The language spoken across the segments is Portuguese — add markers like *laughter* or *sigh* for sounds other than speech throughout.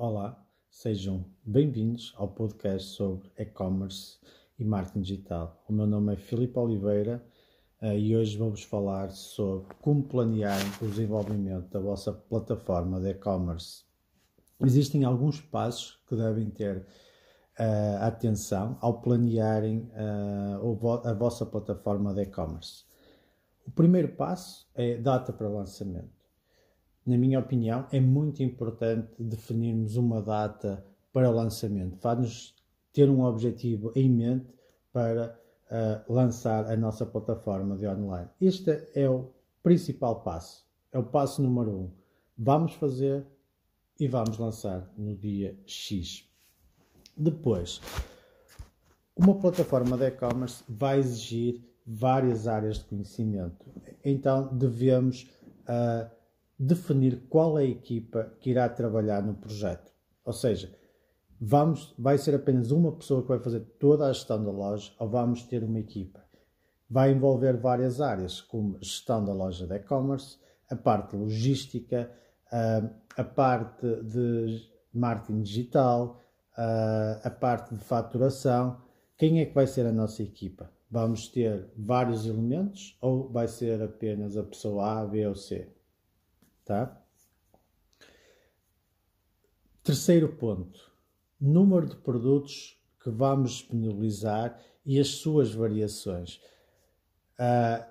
Olá, sejam bem-vindos ao podcast sobre e-commerce e marketing digital. O meu nome é Filipe Oliveira uh, e hoje vou-vos falar sobre como planear o desenvolvimento da vossa plataforma de e-commerce. Existem alguns passos que devem ter uh, atenção ao planearem uh, a vossa plataforma de e-commerce. O primeiro passo é data para lançamento. Na minha opinião, é muito importante definirmos uma data para o lançamento. Faz-nos ter um objetivo em mente para uh, lançar a nossa plataforma de online. Este é o principal passo. É o passo número um. Vamos fazer e vamos lançar no dia X. Depois, uma plataforma de e-commerce vai exigir várias áreas de conhecimento. Então, devemos uh, definir qual é a equipa que irá trabalhar no projeto. Ou seja, vamos, vai ser apenas uma pessoa que vai fazer toda a gestão da loja ou vamos ter uma equipa? Vai envolver várias áreas, como gestão da loja de e-commerce, a parte logística, uh, a parte de marketing digital, uh, a parte de faturação. Quem é que vai ser a nossa equipa? Vamos ter vários elementos ou vai ser apenas a pessoa A, B ou C? Tá? Terceiro ponto: número de produtos que vamos disponibilizar e as suas variações. Uh,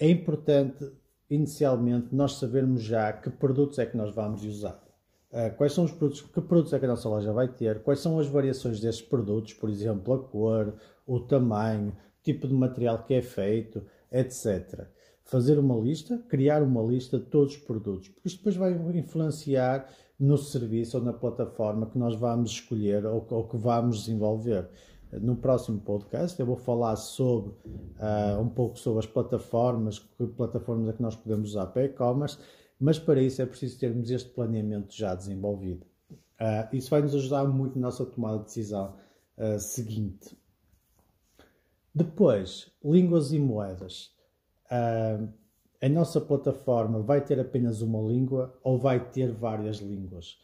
é importante, inicialmente, nós sabermos já que produtos é que nós vamos usar. Uh, quais são os produtos, que produtos é que a nossa loja vai ter, quais são as variações desses produtos, por exemplo, a cor, o tamanho, tipo de material que é feito, etc. Fazer uma lista, criar uma lista de todos os produtos, porque isto depois vai influenciar no serviço ou na plataforma que nós vamos escolher ou, ou que vamos desenvolver. No próximo podcast eu vou falar sobre uh, um pouco sobre as plataformas, que plataformas é que nós podemos usar para e-commerce, mas para isso é preciso termos este planeamento já desenvolvido. Uh, isso vai nos ajudar muito na nossa tomada de decisão uh, seguinte. Depois, línguas e moedas. Uh, a nossa plataforma vai ter apenas uma língua ou vai ter várias línguas?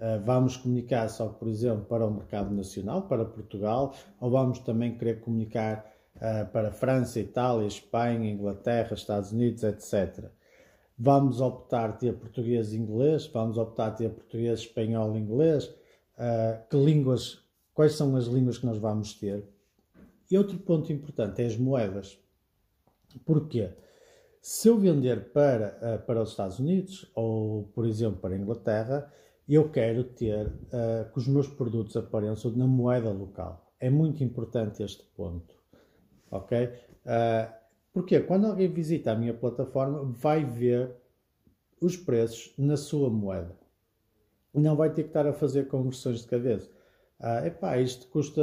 Uh, vamos comunicar só, por exemplo, para o mercado nacional, para Portugal, ou vamos também querer comunicar uh, para França, Itália, Espanha, Inglaterra, Estados Unidos, etc. Vamos optar ter português e inglês, vamos optar ter português, espanhol e inglês. Uh, que línguas, quais são as línguas que nós vamos ter? E outro ponto importante é as moedas. Porquê? Se eu vender para, uh, para os Estados Unidos ou, por exemplo, para a Inglaterra, eu quero ter uh, que os meus produtos apareçam na moeda local. É muito importante este ponto. Ok? Uh, porque quando alguém visita a minha plataforma, vai ver os preços na sua moeda. Não vai ter que estar a fazer conversões de cabeça. Ah, epá, isto custa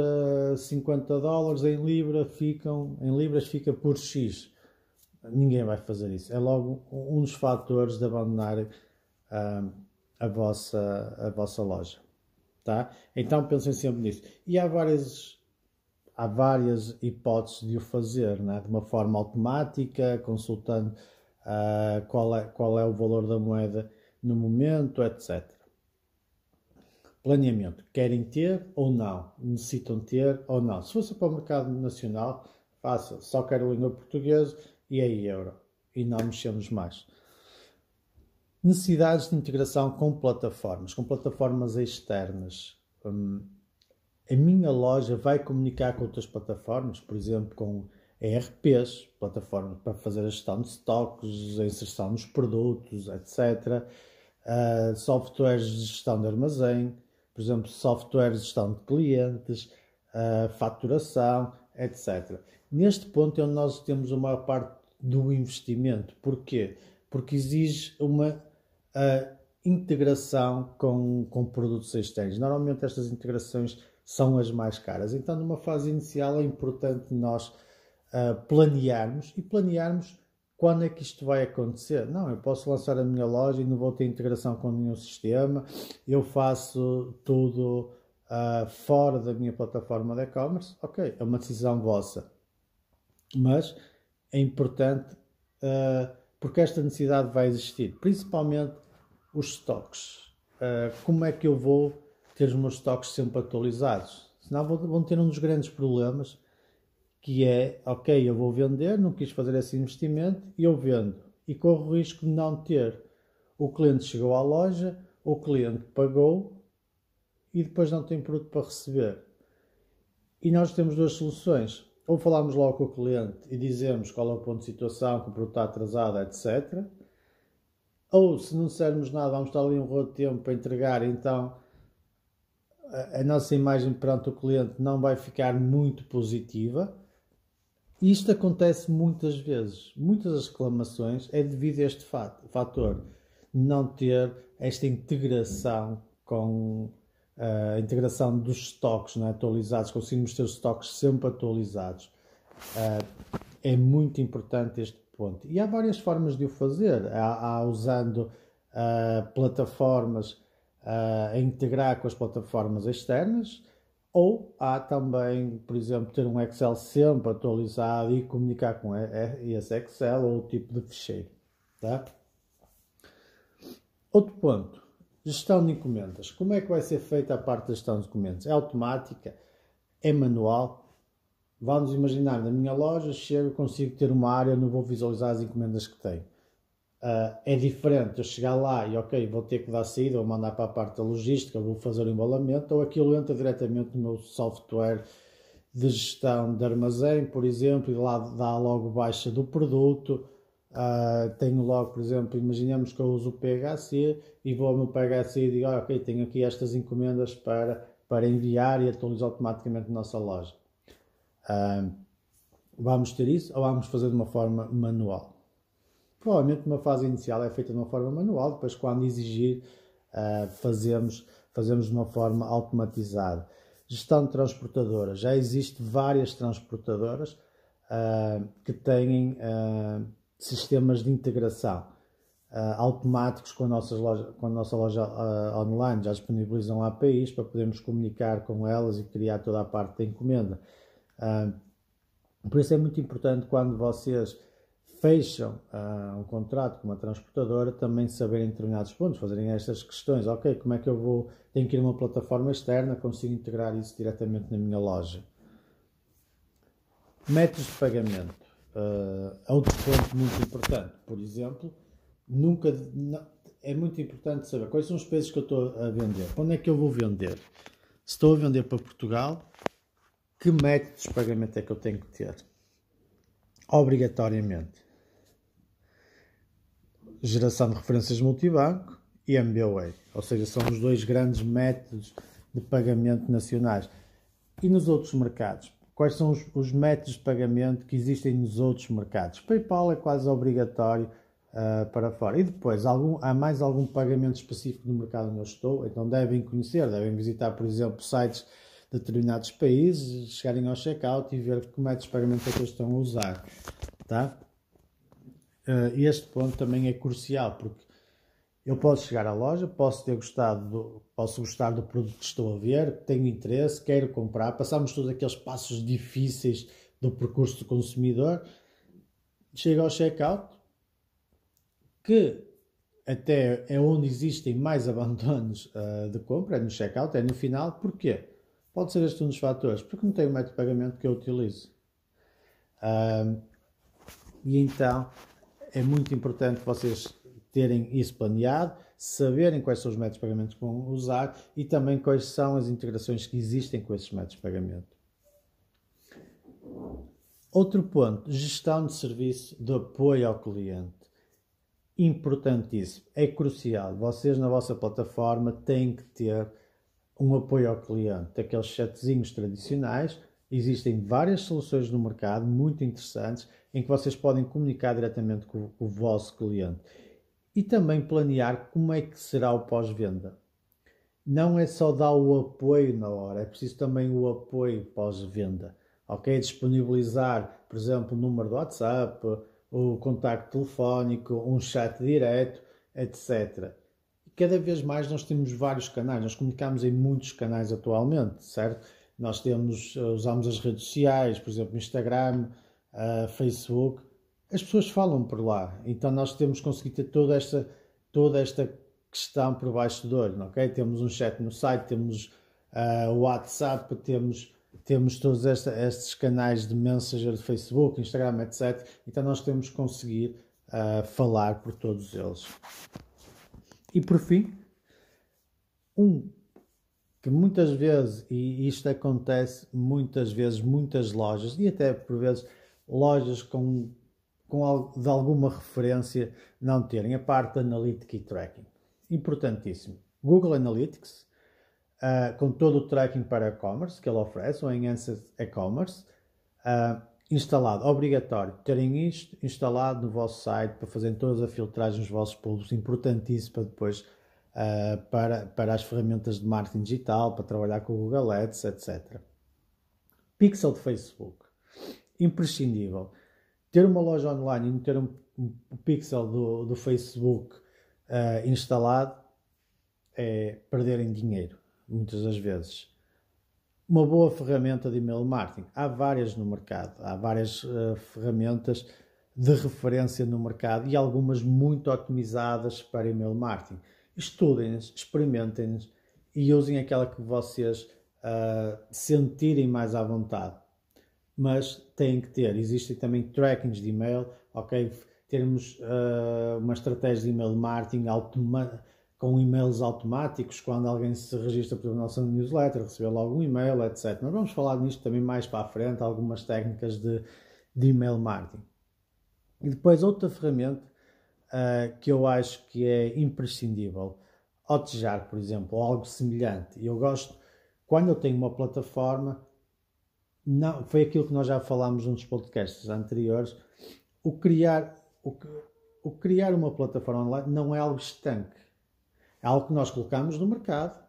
50 dólares em, libra, ficam, em libras fica por X. Ninguém vai fazer isso. É logo um dos fatores de abandonar ah, a, vossa, a vossa loja. Tá? Então pensem sempre nisso. E há várias, há várias hipóteses de o fazer, né? de uma forma automática, consultando uh, qual, é, qual é o valor da moeda no momento, etc. Planeamento. Querem ter ou não? Necessitam ter ou não? Se fosse para o mercado nacional, faça. Só quero língua portuguesa e aí euro. E não mexemos mais. Necessidades de integração com plataformas, com plataformas externas. Hum, a minha loja vai comunicar com outras plataformas, por exemplo, com ERPs, plataformas para fazer a gestão de estoques, a inserção dos produtos, etc. Uh, softwares de gestão de armazém, por exemplo, softwares de gestão de clientes, uh, faturação, etc. Neste ponto é onde nós temos a maior parte do investimento. Porquê? Porque exige uma integração com, com produtos externos. Normalmente estas integrações são as mais caras. Então, numa fase inicial é importante nós uh, planearmos e planearmos quando é que isto vai acontecer? Não, eu posso lançar a minha loja e não vou ter integração com nenhum sistema, eu faço tudo uh, fora da minha plataforma de e-commerce. Ok, é uma decisão vossa. Mas é importante uh, porque esta necessidade vai existir, principalmente os estoques. uh, como é que eu vou ter os meus estoques sempre atualizados? Senão vão ter um dos grandes problemas que é, ok, eu vou vender, não quis fazer esse investimento e eu vendo. E corro o risco de não ter. O cliente chegou à loja, o cliente pagou e depois não tem produto para receber. E nós temos duas soluções. Ou falamos logo com o cliente e dizemos qual é o ponto de situação, que o produto está atrasado, etc. Ou se não dissermos nada, vamos estar ali um rodo de tempo para entregar, então a, a nossa imagem perante o cliente não vai ficar muito positiva. Isto acontece muitas vezes. Muitas das reclamações é devido a este fator, não ter esta integração com a integração dos estoques é, atualizados, conseguimos ter os estoques sempre atualizados. Uh, é muito importante este ponto. E há várias formas de o fazer. Há, há usando uh, plataformas a integrar com as plataformas externas, ou há também, por exemplo, ter um Excel sempre atualizado e comunicar com esse Excel ou o tipo de fecheiro. Tá? Outro ponto Gestão de encomendas. Como é que vai ser feita a parte da gestão de encomendas? É automática? É manual? Vamos imaginar, na minha loja, chego, consigo ter uma área, não vou visualizar as encomendas que tenho. Uh, é diferente eu chegar lá e, ok, vou ter que dar saída, vou mandar para a parte da logística, vou fazer o embalamento, ou aquilo entra diretamente no meu software de gestão de armazém, por exemplo, e lá dá logo baixa do produto, Uh, tenho logo, por exemplo, imaginemos que eu uso o PHC e vou ao meu PHC e digo, ah, ok, tenho aqui estas encomendas para, para enviar e atualizo automaticamente na nossa loja. Uh, vamos ter isso ou vamos fazer de uma forma manual? Provavelmente uma fase inicial é feita de uma forma manual, depois quando exigir uh, fazemos, fazemos de uma forma automatizada. Gestão de transportadoras. Já existem várias transportadoras que têm sistemas de integração uh, automáticos com a nossa loja, com a nossa loja uh, online, já disponibilizam APIs para podermos comunicar com elas e criar toda a parte da encomenda. Uh, por isso é muito importante quando vocês fecham um contrato com uma transportadora, também saberem determinados pontos, fazerem estas questões. Ok, como é que eu vou? Tenho que ir a uma plataforma externa, consigo integrar isso diretamente na minha loja. Métodos de pagamento. Uh, outro ponto muito importante, por exemplo, nunca não, é muito importante saber quais são os preços que eu estou a vender. Onde é que eu vou vender? Se estou a vender para Portugal, que métodos de pagamento é que eu tenho que ter? Obrigatoriamente. Geração de referências multibanco e MBWay. Ou seja, são os dois grandes métodos de pagamento nacionais. E nos outros mercados? Quais são os, os, métodos de pagamento que existem nos outros mercados. PayPal é quase obrigatório uh, para fora. E depois, algum, há mais algum pagamento específico no mercado onde eu estou, então devem conhecer, devem visitar, por exemplo, sites de determinados países, chegarem ao checkout e ver que métodos de pagamento é que eles estão a usar. Tá? Uh, este ponto também é crucial, porque eu posso chegar à loja, posso ter gostado, do, posso gostar do produto que estou a ver, tenho interesse, quero comprar, passamos todos aqueles passos difíceis do percurso do consumidor, chego ao checkout, que até é onde existem mais *laughs* abandonos uh, de compra, é no checkout, é no final, porquê? Pode ser este um dos fatores, porque não tem o método de pagamento que eu utilizo. Uh, e então é muito importante vocês terem isso planeado, saberem quais são os métodos de pagamento que vão usar e também quais são as integrações que existem com esses métodos de pagamento. Outro ponto, gestão de serviço de apoio ao cliente. Importantíssimo, é crucial. Vocês na vossa plataforma têm que ter um apoio ao cliente, aqueles chatzinhos tradicionais. Existem várias soluções no mercado muito interessantes em que vocês podem comunicar diretamente com o vosso cliente e também planear como é que será o pós-venda. Não é só dar o apoio na hora, é preciso também o apoio pós-venda. Ok? Disponibilizar, por exemplo, o número do WhatsApp, o contacto telefónico, um chat direto, etc. Cada vez mais nós temos vários canais, nós comunicamos em muitos canais atualmente, certo? Nós temos, usamos as redes sociais, por exemplo, Instagram, uh, Facebook, as pessoas falam por lá. Então nós temos conseguido ter toda esta, toda esta que estão por baixo do olho, ok? Temos um chat no site, temos uh, o WhatsApp, temos, temos todos esta, estes canais de Messenger de Facebook, Instagram, etc. Então nós temos que conseguir uh, falar por todos eles. E por fim, um que muitas vezes, e isto acontece muitas vezes, muitas lojas, e até por vezes lojas com, com de alguma referência não terem a parte de Analytics e Tracking. Importantíssimo. Google Analytics, uh, com todo o tracking para e-commerce que ele oferece, o Enhanced E-Commerce, uh, instalado, obrigatório, terem isto instalado no vosso site para fazerem todas as filtragens dos vossos públicos, importantíssimo para depois uh, para, para as ferramentas de marketing digital, para trabalhar com o Google Ads, etc. Pixel de Facebook, imprescindível. Ter uma loja online e não ter um, um, pixel do, do Facebook uh, instalado é perderem dinheiro, muitas das vezes. Uma boa ferramenta de email marketing. Há várias no mercado, há várias uh, ferramentas de referência no mercado e algumas muito otimizadas para email marketing. Estudem-nas, experimentem-nas e usem aquela que vocês uh, sentirem mais à vontade. Mas têm que ter, existem também trackings de e-mail, ok? termos uh, uma estratégia de email marketing com e-mails automáticos, quando alguém se registra para a nossa newsletter, receber logo um e-mail, etc. Nós vamos falar nisto também mais para a frente, algumas técnicas de, de email marketing. E depois outra ferramenta uh, que eu acho que é imprescindível, Hotjar, por exemplo, ou algo semelhante. Eu gosto, quando eu tenho uma plataforma, não, foi aquilo que nós já falámos nos podcasts anteriores, o criar o, o criar uma plataforma online não é algo estanque. É algo que nós colocamos no mercado,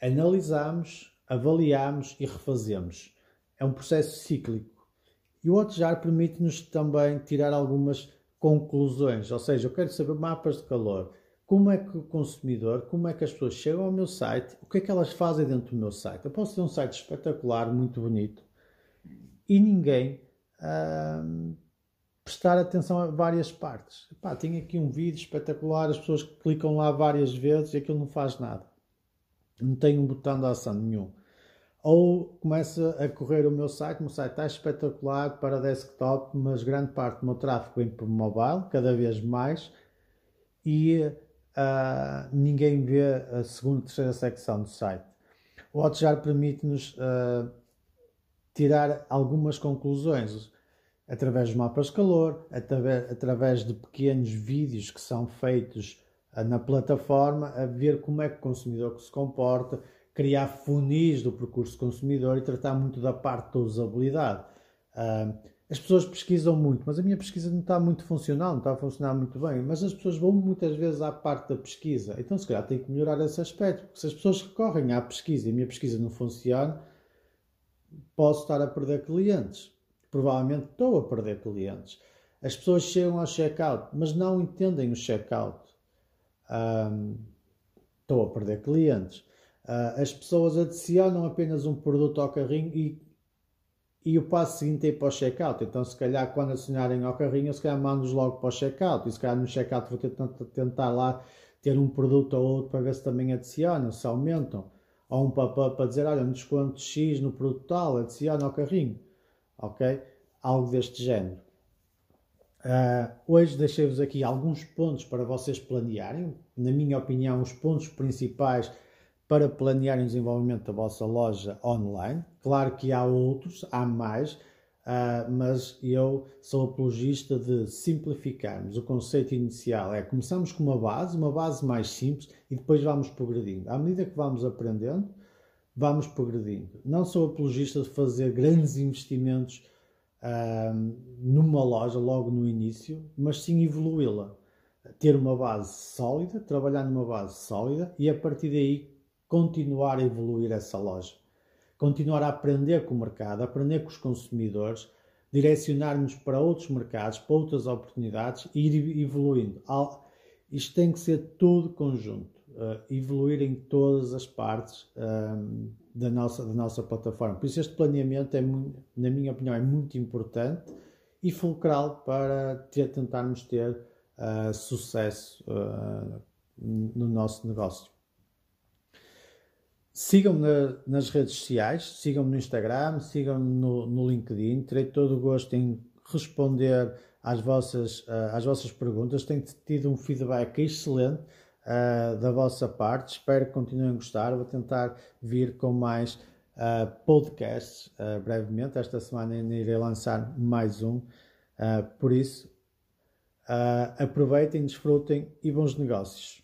analisamos, avaliamos e refazemos. É um processo cíclico. E o Hotjar permite-nos também tirar algumas conclusões, ou seja, eu quero saber mapas de calor, como é que o consumidor, como é que as pessoas chegam ao meu site, o que é que elas fazem dentro do meu site. Eu posso ter um site espetacular, muito bonito, e ninguém hum, prestar atenção a várias partes. Epá, tem aqui um vídeo espetacular, as pessoas clicam lá várias vezes e aquilo não faz nada. Não tem um botão de ação nenhum. Ou começa a correr o meu site, o meu site está espetacular para desktop, mas grande parte do meu tráfego vem para mobile, cada vez mais, e uh, ninguém vê a segunda terceira secção do site. O Hotjar permite-nos uh, tirar algumas conclusões através de mapas de calor, através, de pequenos vídeos que são feitos ah, na plataforma, a ver como é que o consumidor se comporta, criar funis do percurso consumidor e tratar muito da parte da usabilidade. Uh, as pessoas pesquisam muito, mas a minha pesquisa não está muito funcional, não está a funcionar muito bem. Mas as pessoas vão muitas vezes à parte da pesquisa. Então, se calhar, tem que melhorar esse aspecto. Porque se as pessoas recorrem à pesquisa e a minha pesquisa não funciona, posso estar a perder clientes provavelmente estou a perder clientes. As pessoas chegam ao checkout, mas não entendem o checkout. Um, estou a perder clientes. Uh, as pessoas adicionam apenas um produto ao carrinho e, e o passo seguinte é ir para o checkout. Então, se calhar, quando adicionarem ao carrinho, se calhar mando-os logo para o checkout. E se calhar no checkout vou tentar, tentar lá ter um produto ou outro para ver se também adicionam, se aumentam. Ou um pop-up para dizer, olha, um desconto X no produto tal, adiciona ao carrinho ok? Algo deste género. Uh, hoje deixei-vos aqui alguns pontos para vocês planearem. Na minha opinião, os pontos principais para planearem o desenvolvimento da vossa loja online. Claro que há outros, há mais, uh, mas eu sou apologista de simplificarmos. O conceito inicial é começamos com uma base, uma base mais simples e depois vamos progredindo. À medida que vamos aprendendo, vamos progredindo. Não sou apologista de fazer grandes investimentos numa loja logo no início, mas sim evoluí-la. Ter uma base sólida, trabalhar numa base sólida e a partir daí continuar a evoluir essa loja. Continuar a aprender com o mercado, aprender com os consumidores, direcionar-nos para outros mercados, para outras oportunidades e ir evoluindo. Isto tem que ser tudo conjunto uh, evoluir em todas as partes um, da, nossa, da nossa plataforma. Por isso, este planeamento, é na minha opinião, é muito importante e fulcral para ter, tentarmos ter uh, sucesso uh, no nosso negócio. Sigam-me na, nas redes sociais, sigam-me no Instagram, sigam-me no, no, LinkedIn. Terei todo o gosto em responder às vossas, uh, às vossas perguntas. Tenho tido um feedback excelente uh, da vossa parte. Espero que continuem a gostar. Vou tentar vir com mais uh, podcasts brevemente. Esta semana ainda irei lançar mais um. por isso, aproveitem, desfrutem e bons negócios.